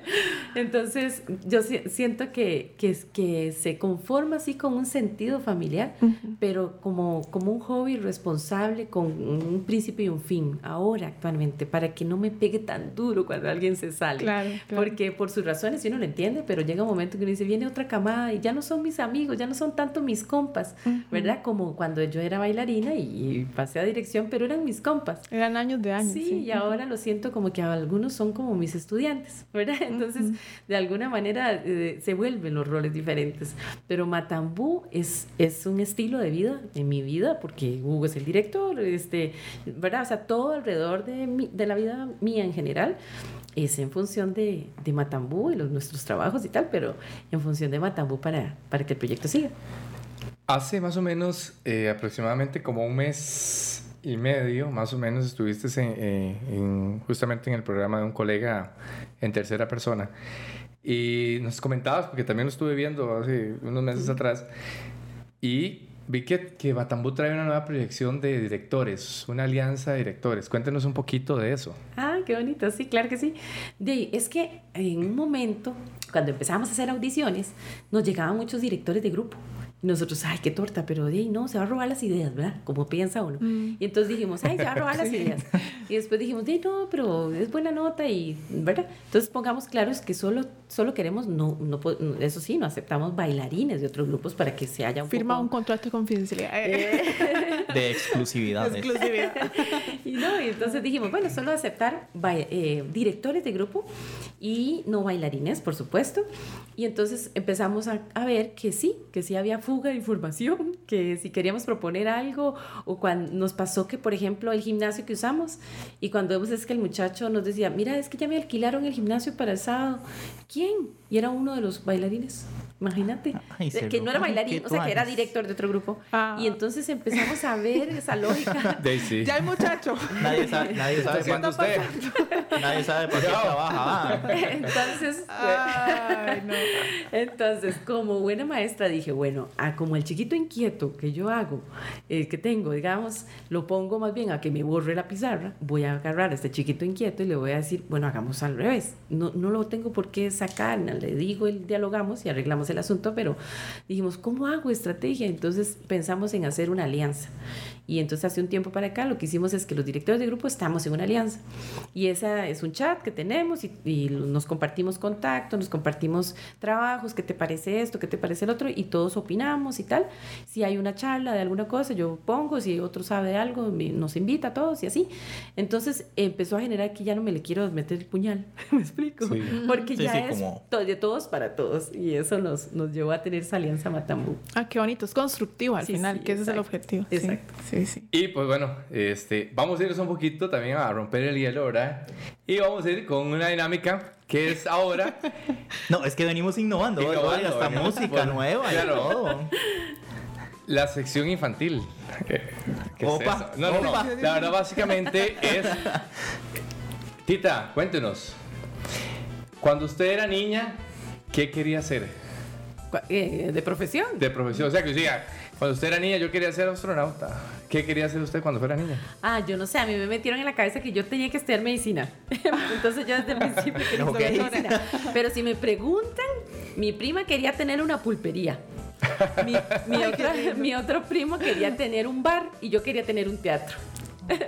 Entonces, yo si- siento que, que, que se conforma así con un sentido familiar, pero como, como un hobby responsable con un principio y un fin, ahora actualmente, para que no me pegue tan duro cuando alguien se sale. Claro, claro. Porque por sus razones si uno lo entiende, pero llega un momento que uno dice, viene otra camada y ya no son mis amigos, ya no son tanto mis compas, ¿verdad? Como cuando yo era bailarina y, y pasé a dirección, pero eran mis compas. Eran años de años. Sí, y ahora lo siento como que algunos son como mis estudiantes, ¿verdad? Entonces, de alguna manera eh, se vuelven los roles diferentes. Pero Matambú es, es un estilo de vida en mi vida, porque Hugo es el director, este, ¿verdad? O sea, todo alrededor de, mi- de la vida mía en general es en función de, de Matambú y los, nuestros trabajos y tal, pero en función de Matambú para, para que el proyecto siga. Hace más o menos, eh, aproximadamente como un mes y medio, más o menos, estuviste en, eh, en- justamente en el programa de un colega en tercera persona. Y nos comentabas, porque también lo estuve viendo hace unos meses atrás, y vi que, que Batambú trae una nueva proyección de directores, una alianza de directores. Cuéntenos un poquito de eso. Ah, qué bonito, sí, claro que sí. De, es que en un momento, cuando empezamos a hacer audiciones, nos llegaban muchos directores de grupo. Y nosotros, ay, qué torta, pero de ahí no, se va a robar las ideas, ¿verdad? Como piensa uno. Y entonces dijimos, ay, se va a robar las ideas. Y después dijimos, de ahí no, pero es buena nota y, ¿verdad? Entonces pongamos claros que solo, solo queremos, no, no, eso sí, no aceptamos bailarines de otros grupos para que se haya un Firma poco... un contrato de confidencialidad. Eh, De exclusividad. Exclusividad. Y no, y entonces dijimos, bueno, solo aceptar eh, directores de grupo y no bailarines, por supuesto. Y entonces empezamos a, a ver que sí, que sí había fuga de información, que si queríamos proponer algo, o cuando nos pasó que, por ejemplo, el gimnasio que usamos, y cuando vemos es que el muchacho nos decía, mira, es que ya me alquilaron el gimnasio para el sábado. ¿Quién? Y era uno de los bailarines. Imagínate. Ay, que no era bailarín, o sea, que era director de otro grupo. Ah. Y entonces empezamos a ver esa lógica. Daisy. Ya hay muchacho. Nadie sabe, nadie sabe, ¿Está haciendo para, usted? nadie sabe para qué trabaja. Entonces, Ay, no. entonces, como buena maestra dije, bueno, a como el chiquito inquieto que yo hago, eh, que tengo, digamos, lo pongo más bien a que me borre la pizarra, voy a agarrar a este chiquito inquieto y le voy a decir, bueno, hagamos al revés. No, no lo tengo por qué sacar, no, le digo, el, dialogamos y arreglamos el asunto, pero dijimos, ¿cómo hago estrategia? Entonces pensamos en hacer una alianza. Y entonces hace un tiempo para acá lo que hicimos es que los directores de grupo estamos en una alianza. Y esa es un chat que tenemos y, y nos compartimos contactos, nos compartimos trabajos, qué te parece esto, qué te parece el otro, y todos opinamos y tal. Si hay una charla de alguna cosa, yo pongo, si otro sabe de algo, me- nos invita a todos y así. Entonces empezó a generar que ya no me le quiero meter el puñal, ¿me explico? Sí. Porque Sí, ya sí, es como- to- de todos para todos. Y eso nos, nos llevó a tener esa alianza Matambú. Ah, qué bonito. Es constructivo al Sí, final, sí, que ese es el exacto. objetivo. Exacto. Sí, sí. Y pues bueno, este, vamos a irnos un poquito también a romper el hielo, ¿verdad? Y vamos a ir con una dinámica que es ahora. No, es que venimos innovando. Innovando, oiga, hasta música bueno, nueva y claro. todo. La sección infantil. ¿Qué, qué es Opa, eso? No, no, no. opa. La verdad, básicamente es. Tita, cuéntenos. Cuando usted era niña, ¿qué quería hacer eh, ¿De profesión? de profesión? O sea, que diga, cuando usted era niña, yo quería ser astronauta. ¿Qué quería hacer usted cuando fuera niña? Ah, yo no sé, a mí me metieron en la cabeza que yo tenía que estudiar medicina. Entonces yo desde el principio quería Ok. estudiar medicina. Pero si me preguntan, mi prima quería tener una pulpería. Mi, mi otro, mi otro primo quería tener un bar y yo quería tener un teatro.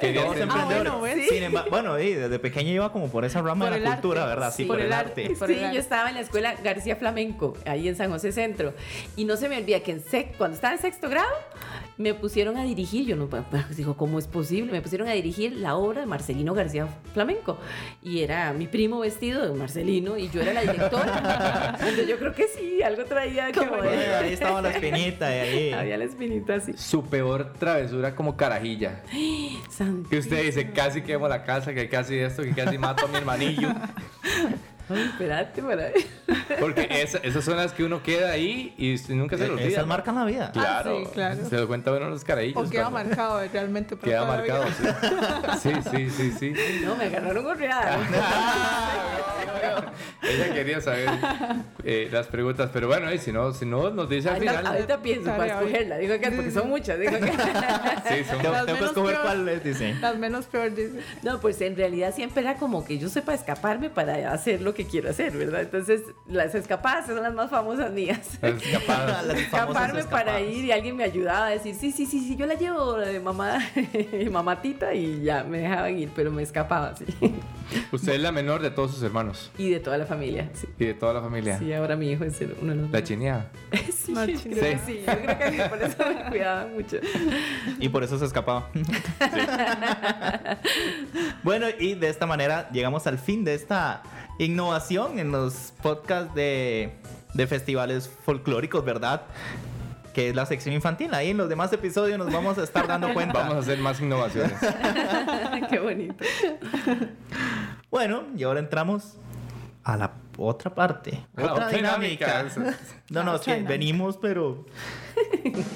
Quería ser- emprendedores. bueno, ¿ves? Sin emba- bueno, y desde pequeño iba como por esa rama Por de la cultura, arte. ¿verdad? Sí, Sí, por, el arte. Por sí, el arte. yo estaba en la escuela García Flamenco, ahí en San José Centro. Y no se me olvida que en sec- cuando estaba en sexto grado, me pusieron a dirigir, yo no, pues, digo, ¿cómo es posible? Me pusieron a dirigir la obra de Marcelino García Flamenco. Y era mi primo vestido de Marcelino y yo era la directora. Entonces yo creo que sí, algo traía como Bueno, de... ahí estaba la espinita y ahí. Había la espinita así. Su peor travesura como carajilla. Que usted dice, casi quemo la casa, que casi esto, que casi mato a mi hermanillo. Ay, espérate, para Porque esa- esas son las que uno queda ahí y nunca se lo olvida. Esas marcan la vida. Claro, Ah, sí, claro. Se lo cuenta uno los carajillos. O queda cuando- marcado realmente. para Queda marcado, sí. Sí, sí, sí, sí. No, me agarraron gorreada. Ella quería saber eh, las preguntas, pero bueno, y si no, si no nos dice al Ahorita, final. ahorita pienso para escogerla. Digo que porque son muchas. Digo que... Sí, son- Tengo, Las tengo que menos escoger cuál es, dice. Las menos peor, dice. No, pues en realidad siempre era como que yo sepa escaparme para hacer lo que quiero hacer, ¿verdad? Entonces, las escapadas son las más famosas mías. las escapadas. Las famosas Escaparme para ir y alguien me ayudaba a decir, sí, sí, sí, sí, yo la llevo de mamá, mamatita y ya me dejaban ir, pero me escapaba, sí. Usted es la menor de todos sus hermanos Y de toda la familia, sí. y de toda la familia. Sí, ahora mi hijo es el- uno de los La chineada. Sí, La creo que sí. Yo creo que por eso me cuidaban mucho. Y por eso se escapaba. bueno, y de esta manera llegamos al fin de esta innovación en los podcasts de, de festivales folclóricos, ¿verdad? Que es la sección infantil. Ahí en los demás episodios nos vamos a estar dando cuenta. Vamos a hacer más innovaciones. Qué bonito. Bueno, y ahora entramos a la otra parte. A la otra otra dinámica. dinámica. No, no, es que otra dinámica. venimos, pero.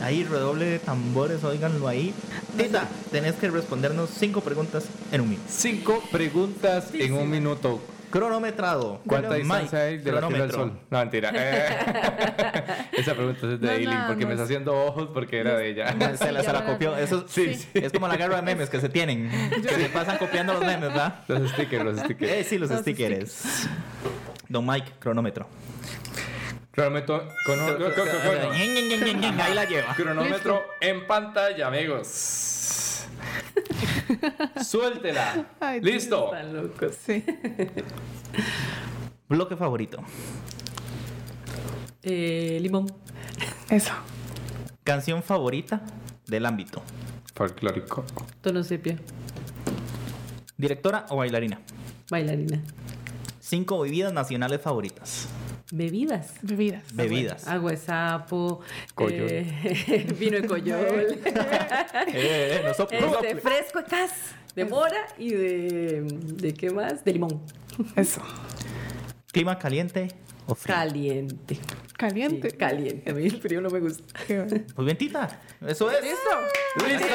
Ahí, redoble de tambores, óiganlo ahí. Tita, tenés que respondernos cinco preguntas en un minuto. Cinco preguntas en un minuto. Cronometrado. ¿Cuánta distancia hay de la Tierra al cronómetro. Sol? No, mentira. Eh, Esa pregunta es de No, Eileen nada porque me está haciendo ojos porque era de ella. Se la, se la copió. Eso Sí, sí, sí. Es como la guerra de memes que se tienen. Que se pasan copiando los memes, ¿verdad? Los stickers, los stickers. Eh, sí, los, Los stickers. Don Mike, cronómetro. Cronómetro, cono- co- co- co- Ahí la lleva. cronómetro en pantalla, amigos. Suéltela. Ay. Listo. Están locos. Sí. Bloque favorito. Eh, limón. Eso. Canción favorita del ámbito. Folclórico. Tono sepia. Directora o bailarina. Bailarina. Cinco bebidas nacionales favoritas. Bebidas. Bebidas. Bebidas. Agua de sapo. Coyol. eh, vino de coyol. Eh, eh, no soplo, no este, soplo. fresco de cas. De mora y de. ¿De qué más? De limón. Eso. Clima caliente o frío. Caliente. Caliente. Sí, caliente. A mí el frío no me gusta. Qué bueno. Pues bien, Tita. Eso es. ¿Listo? ¡Listo!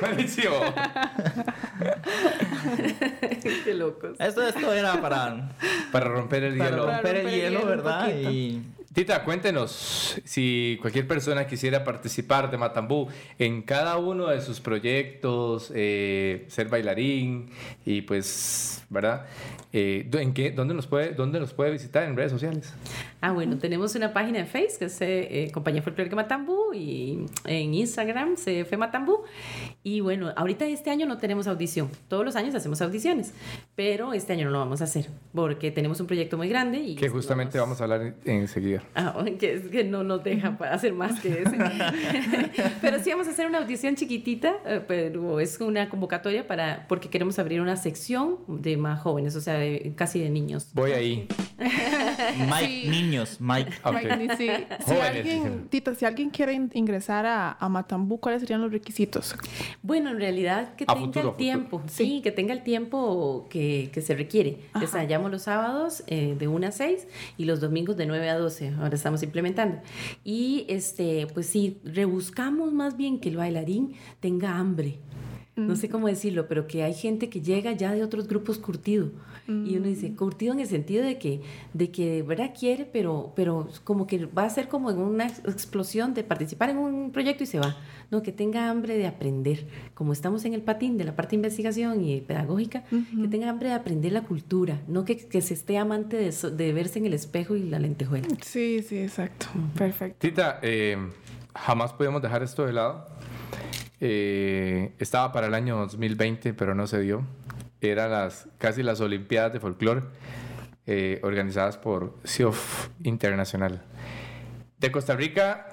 Buenísimo. qué locos. Esto, esto era para, Para romper el para hielo. romper Para el romper el hielo, hielo un ¿verdad? Y Tita, cuéntenos si cualquier persona quisiera participar de Matambú en cada uno de sus proyectos, eh, ser bailarín y pues, ¿verdad? Eh, ¿en qué, dónde, nos puede, ¿Dónde nos puede visitar en redes sociales? Ah, bueno, tenemos una página en Facebook que es eh, eh, Compañía Folclórica Matambú y en Instagram CF Matambú. Y bueno, ahorita este año no tenemos audición. Todos los años hacemos audiciones, pero este año no lo vamos a hacer porque tenemos un proyecto muy grande y Que justamente vamos a hablar en- enseguida. Ah, que, es que no nos deja para hacer más que ese. pero sí vamos a hacer una audición chiquitita, eh, pero es una convocatoria para porque queremos abrir una sección de más jóvenes, o sea, de- casi de niños. Voy ahí. Mike, Sí. Niños, Mike. Ok. Mike, ni si, alguien, si alguien quiere in- ingresar a, a Matambú, ¿cuáles serían los requisitos? Bueno, en realidad que A tenga futuro, el futuro. tiempo, sí. Sí. que tenga el tiempo que, que se requiere. Ajá. Ensayamos los sábados eh, de 1 a 6 y los domingos de 9 a 12. Ahora estamos implementando. Y este, pues sí, rebuscamos más bien que el bailarín tenga hambre. No sé cómo decirlo, pero que hay gente que llega ya de otros grupos curtido. Y uno dice, curtido en el sentido de que, de que de verdad quiere, pero, pero como que va a ser como en una ex- explosión de participar en un proyecto y se va. No, que tenga hambre de aprender. Como estamos en el patín de la parte de investigación y pedagógica, que tenga hambre de aprender la cultura. No que, que se esté amante de, so- de verse en el espejo y la lentejuela. Sí, sí, exacto. Perfecto. Tita, eh, jamás podemos dejar esto de lado. eh, estaba para el año 2020, pero no se dio. Era las, casi las Olimpiadas de Folclore eh, organizadas por CIOF Internacional. De Costa Rica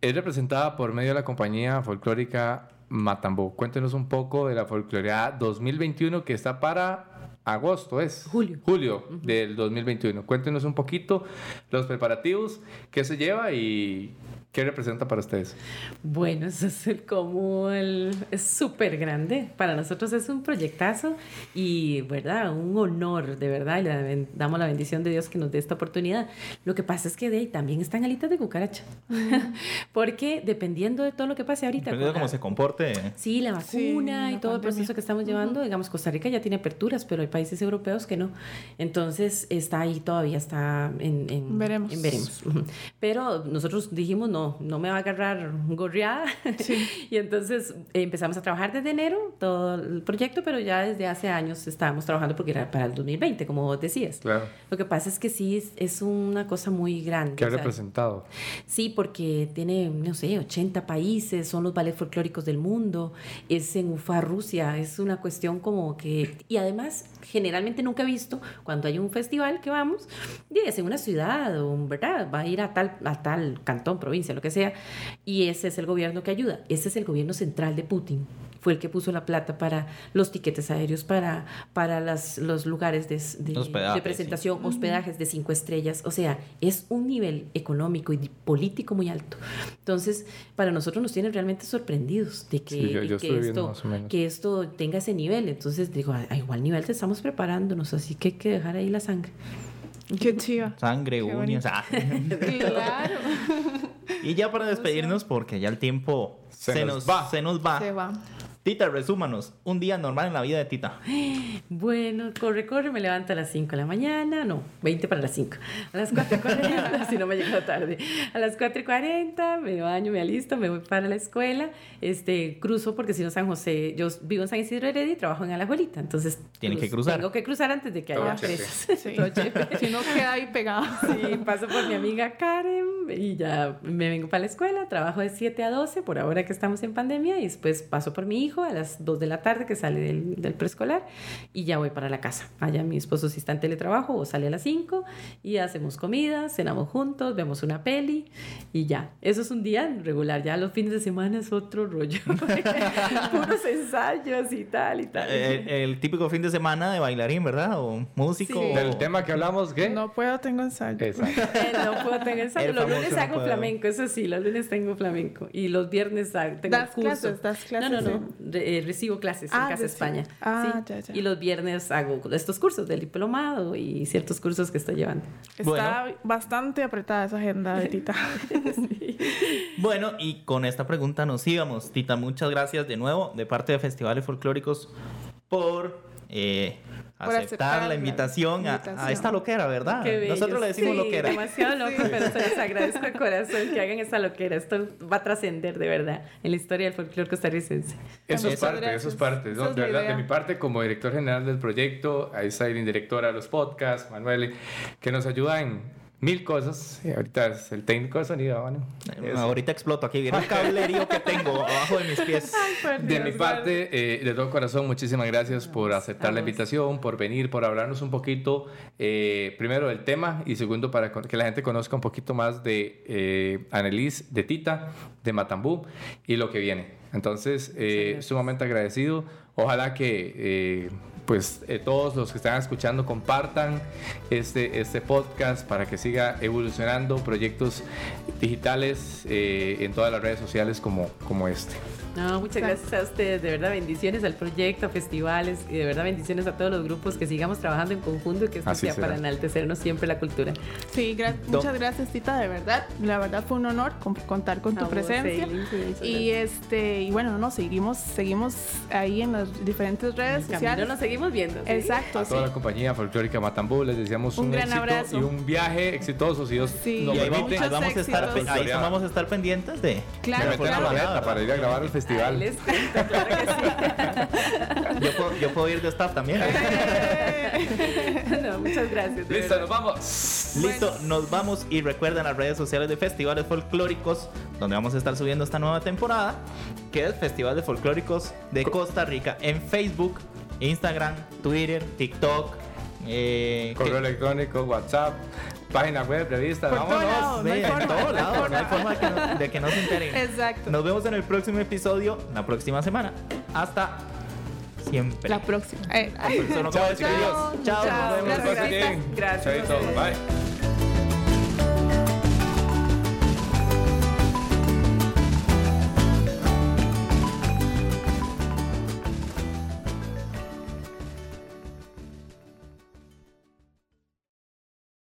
es representada por medio de la compañía folclórica Matambo. Cuéntenos un poco de la folcloreada 2021 que está para agosto, ¿es? Julio. Julio del 2021. Cuéntenos un poquito los preparativos, qué se lleva y ¿Qué representa para ustedes? Bueno, eso es el, como el, es súper grande. Para nosotros es un proyectazo y, ¿verdad? Un honor, de verdad. Y le damos la bendición de Dios que nos dé esta oportunidad. Lo que pasa es que de ahí también están alitas de cucaracha. Porque dependiendo de todo lo que pase ahorita. Dependiendo de cómo se comporte. Sí, la vacuna Sí, y la todo el pandemia. proceso que estamos llevando. Digamos, Costa Rica ya tiene aperturas, pero hay países europeos que no. Entonces está ahí todavía, está en, en Veremos. en veremos. Pero nosotros dijimos, no, no me va a agarrar gorreada. y entonces eh, empezamos a trabajar desde enero todo el proyecto, pero ya desde hace años estábamos trabajando porque era para el 2020, como vos decías. Claro. Lo que pasa es que sí, es, es una cosa muy grande. ¿Qué ha o sea, representado? Sí, porque tiene, no sé, 80 países, son los ballets folclóricos del mundo, es en Ufa, Rusia, es una cuestión como que... Y además, generalmente nunca he visto, cuando hay un festival que vamos, y es en una ciudad, o, ¿verdad? Va a ir a tal, a tal cantón, provincia, lo que sea, y ese es el gobierno que ayuda. Ese es el gobierno central de Putin. Fue el que puso la plata para los tiquetes aéreos, para, para las, los lugares de, de, Hospedaje, de presentación, hospedajes de cinco estrellas. O sea, es un nivel económico y político muy alto. Entonces, para nosotros nos tiene realmente sorprendidos de que, Sí, yo- yo que esto, que esto tenga ese nivel. Entonces, digo, a, a igual nivel te estamos preparándonos, así que hay que dejar ahí la sangre. Qué chiva. Sangre, Qué uñas. ah. Claro. y ya para despedirnos, porque ya el tiempo Se se, nos nos, va. se nos va. Se va. Tita, resúmanos. Un día normal en la vida de Tita. Bueno, corre, corre, me levanto a las 5 de la mañana, no, 20 para las 5. A las 4.40, si no me llegó tarde. A las 4.40 me baño, me alisto, me voy para la escuela, este, cruzo porque si no San José, yo vivo en San Isidro Heredia y trabajo en Alajuelita, entonces... Tiene que cruz- cruzar. Tengo que cruzar antes de que Todo haya presas. Sí. Chepe. Si no queda ahí pegado. Sí, paso por mi amiga Karen y ya me vengo para la escuela, trabajo de 7 a 12 por ahora que estamos en pandemia y después paso por mi hijo a las 2 de la tarde que sale del, del preescolar y ya voy para la casa. Allá mi esposo si está en teletrabajo o sale a las 5 y hacemos comida, cenamos juntos, vemos una peli y ya. Eso es un día regular, ya los fines de semana es otro rollo. Puros ensayos y tal y tal. El, el típico fin de semana de bailarín, ¿verdad? O músico. Sí. o- Del tema que hablamos, ¿qué? No puedo, tengo ensayo. Exacto. Eh, no puedo tener ensayo. El Los lunes no hago puedo. flamenco, eso sí, los lunes tengo flamenco. Y los viernes hago- tengo Das curso. clases, das clases, No, no, no. Re- eh, recibo clases en Ah, Casa. España. Ah, sí. ya, ya. Y los viernes hago estos cursos del diplomado y ciertos cursos que estoy llevando. Está bastante apretada esa agenda de Tita. Bueno, y con esta pregunta nos íbamos. Tita, muchas gracias de nuevo de parte de Festivales Folclóricos por, eh, aceptar, aceptar la la invitación, a- A, esta loquera, ¿verdad? Qué bello. Nosotros le decimos Sí, loquera. demasiado loco, pero se les agradezco de corazón que hagan esta loquera. Esto va a trascender de verdad en la historia del folclore costarricense. Eso es parte, gracias. eso es parte. ¿no? Esa es de verdad, de mi parte, como director general del proyecto, ahí está el directora de los podcasts, Manuel, que nos ayuda en mil cosas. Y ahorita es el técnico de sonido, bueno. Ahorita exploto aquí. Viene el cablerío que tengo abajo de mis pies. De mi parte, eh, de todo corazón, muchísimas gracias por aceptar la invitación, por venir, por hablarnos un poquito, eh, primero del tema y segundo para que la gente conozca un poquito más de eh, Annelies, de Tita, de Matambú y lo que viene. Entonces, eh, sumamente agradecido. Ojalá que eh, pues eh, todos los que están escuchando compartan este, este podcast para que siga evolucionando proyectos digitales eh, en todas las redes sociales como, como este. No, muchas gracias a ustedes, de verdad bendiciones al proyecto, a festivales y de verdad bendiciones a todos los grupos que sigamos trabajando en conjunto y que esto Así sea será. para enaltecernos siempre la cultura. Sí, gra- muchas gracias, Tita, de verdad. La verdad fue un honor con- contar con tu A vos, presencia. Eileen, sí, muchas Y este, y bueno, no, seguimos, seguimos ahí en las diferentes redes sociales. nos seguimos viendo. ¿sí? Exacto. A toda sí. la compañía folclórica Matambú les deseamos un, Un gran éxito abrazo. y un viaje exitoso si Dios Sí. nos vamos, permite. ahí vamos a estar, ahí vamos a estar pendientes de. Claro, de para ir a grabar el Ahí festival. les cuento, claro que sí. Yo puedo, yo puedo ir de staff también. No, muchas gracias. Listo, verdad. nos vamos. Listo, nos vamos y recuerden las redes sociales de Festivales Folclóricos, donde vamos a estar subiendo esta nueva temporada, que es Festival de Folclóricos de Costa Rica, en Facebook, Instagram, Twitter, TikTok. Eh, Correo que- electrónico, WhatsApp, página web, revista. Por todos Vámonos. no hay Sí, en forma, todos no lados, no hay forma. de que no, de que no se enteren. Exacto. Nos vemos en el próximo episodio, la próxima semana. Hasta siempre. La próxima. Eh, Eso no Chao, chiquillos. Chao, Chao. nos vemos. Gracias. Gracias ustedes. Bye.